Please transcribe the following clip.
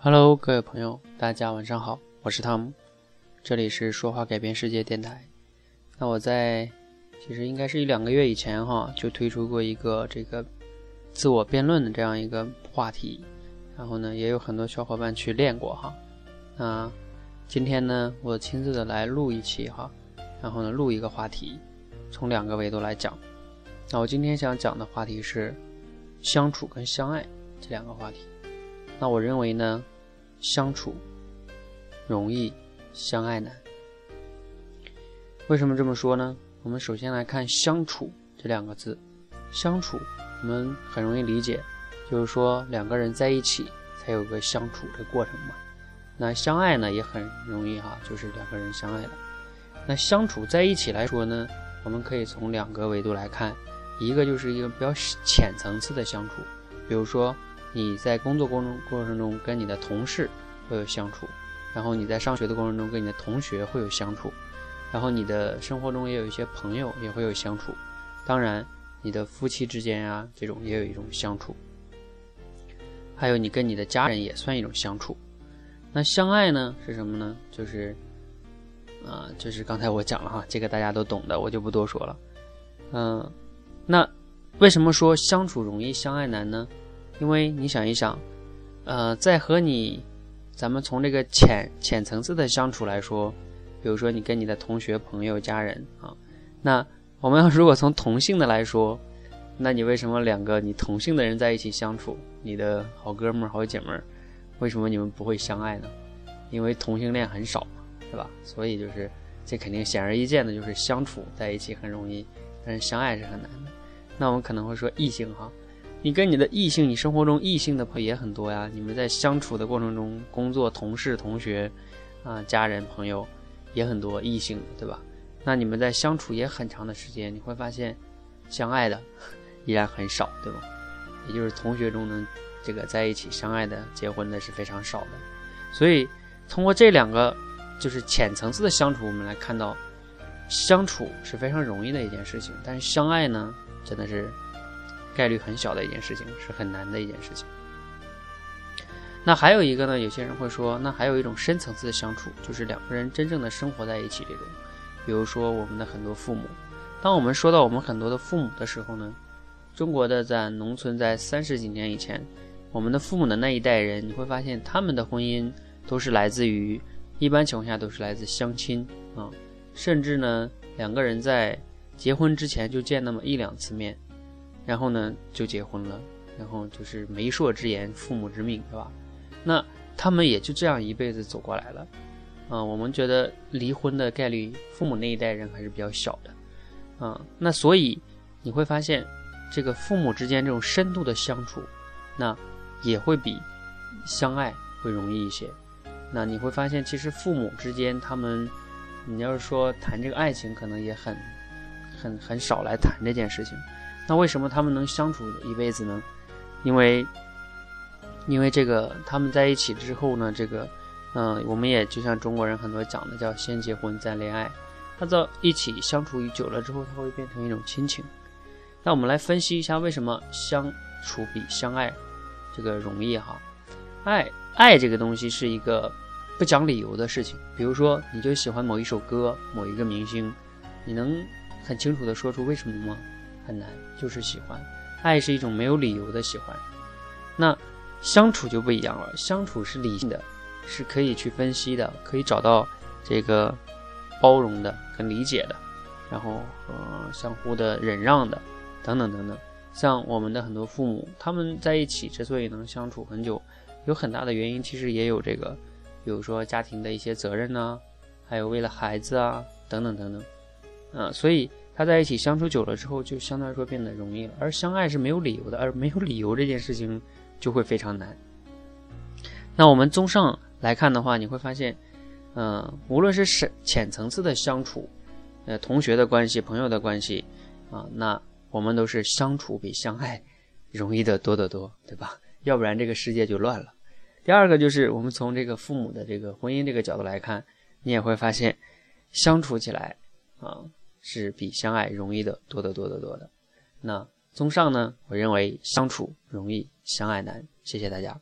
Hello，各位朋友，大家晚上好，我是汤姆，这里是说话改变世界电台。那我在其实应该是一两个月以前哈，就推出过一个这个自我辩论的这样一个话题，然后呢，也有很多小伙伴去练过哈。那今天呢，我亲自的来录一期哈，然后呢，录一个话题，从两个维度来讲。那我今天想讲的话题是相处跟相爱这两个话题。那我认为呢，相处容易，相爱难。为什么这么说呢？我们首先来看“相处”这两个字，“相处”我们很容易理解，就是说两个人在一起才有个相处的过程嘛。那相爱呢也很容易哈，就是两个人相爱了。那相处在一起来说呢，我们可以从两个维度来看，一个就是一个比较浅层次的相处，比如说。你在工作过程过程中跟你的同事会有相处，然后你在上学的过程中跟你的同学会有相处，然后你的生活中也有一些朋友也会有相处，当然你的夫妻之间啊这种也有一种相处，还有你跟你的家人也算一种相处。那相爱呢是什么呢？就是啊，就是刚才我讲了哈，这个大家都懂的，我就不多说了。嗯，那为什么说相处容易相爱难呢？因为你想一想，呃，在和你，咱们从这个浅浅层次的相处来说，比如说你跟你的同学、朋友、家人啊，那我们要如果从同性的来说，那你为什么两个你同性的人在一起相处，你的好哥们儿、好姐们儿，为什么你们不会相爱呢？因为同性恋很少嘛，对吧？所以就是这肯定显而易见的就是相处在一起很容易，但是相爱是很难的。那我们可能会说异性哈。你跟你的异性，你生活中异性的朋友也很多呀。你们在相处的过程中，工作同事、同学，啊，家人、朋友也很多异性，对吧？那你们在相处也很长的时间，你会发现，相爱的依然很少，对吧？也就是同学中能这个在一起相爱的、结婚的是非常少的。所以通过这两个就是浅层次的相处，我们来看到，相处是非常容易的一件事情，但是相爱呢，真的是。概率很小的一件事情，是很难的一件事情。那还有一个呢？有些人会说，那还有一种深层次的相处，就是两个人真正的生活在一起这种。比如说我们的很多父母，当我们说到我们很多的父母的时候呢，中国的在农村，在三十几年以前，我们的父母的那一代人，你会发现他们的婚姻都是来自于，一般情况下都是来自相亲啊，甚至呢两个人在结婚之前就见那么一两次面。然后呢，就结婚了，然后就是媒妁之言，父母之命，对吧？那他们也就这样一辈子走过来了，啊，我们觉得离婚的概率，父母那一代人还是比较小的，啊，那所以你会发现，这个父母之间这种深度的相处，那也会比相爱会容易一些。那你会发现，其实父母之间他们，你要是说谈这个爱情，可能也很、很、很少来谈这件事情。那为什么他们能相处一辈子呢？因为，因为这个他们在一起之后呢，这个，嗯，我们也就像中国人很多讲的，叫先结婚再恋爱。他在一起相处久了之后，他会变成一种亲情。那我们来分析一下，为什么相处比相爱这个容易哈？爱爱这个东西是一个不讲理由的事情。比如说，你就喜欢某一首歌、某一个明星，你能很清楚的说出为什么吗？很难，就是喜欢，爱是一种没有理由的喜欢。那相处就不一样了，相处是理性的，是可以去分析的，可以找到这个包容的、跟理解的，然后呃相互的忍让的，等等等等。像我们的很多父母，他们在一起之所以能相处很久，有很大的原因，其实也有这个，比如说家庭的一些责任呢，还有为了孩子啊，等等等等，啊，所以。他在一起相处久了之后，就相对来说变得容易了。而相爱是没有理由的，而没有理由这件事情就会非常难。那我们综上来看的话，你会发现，嗯，无论是深浅层次的相处，呃，同学的关系、朋友的关系，啊，那我们都是相处比相爱容易的多得多，对吧？要不然这个世界就乱了。第二个就是我们从这个父母的这个婚姻这个角度来看，你也会发现，相处起来，啊。是比相爱容易的多得多得多的。那综上呢，我认为相处容易，相爱难。谢谢大家。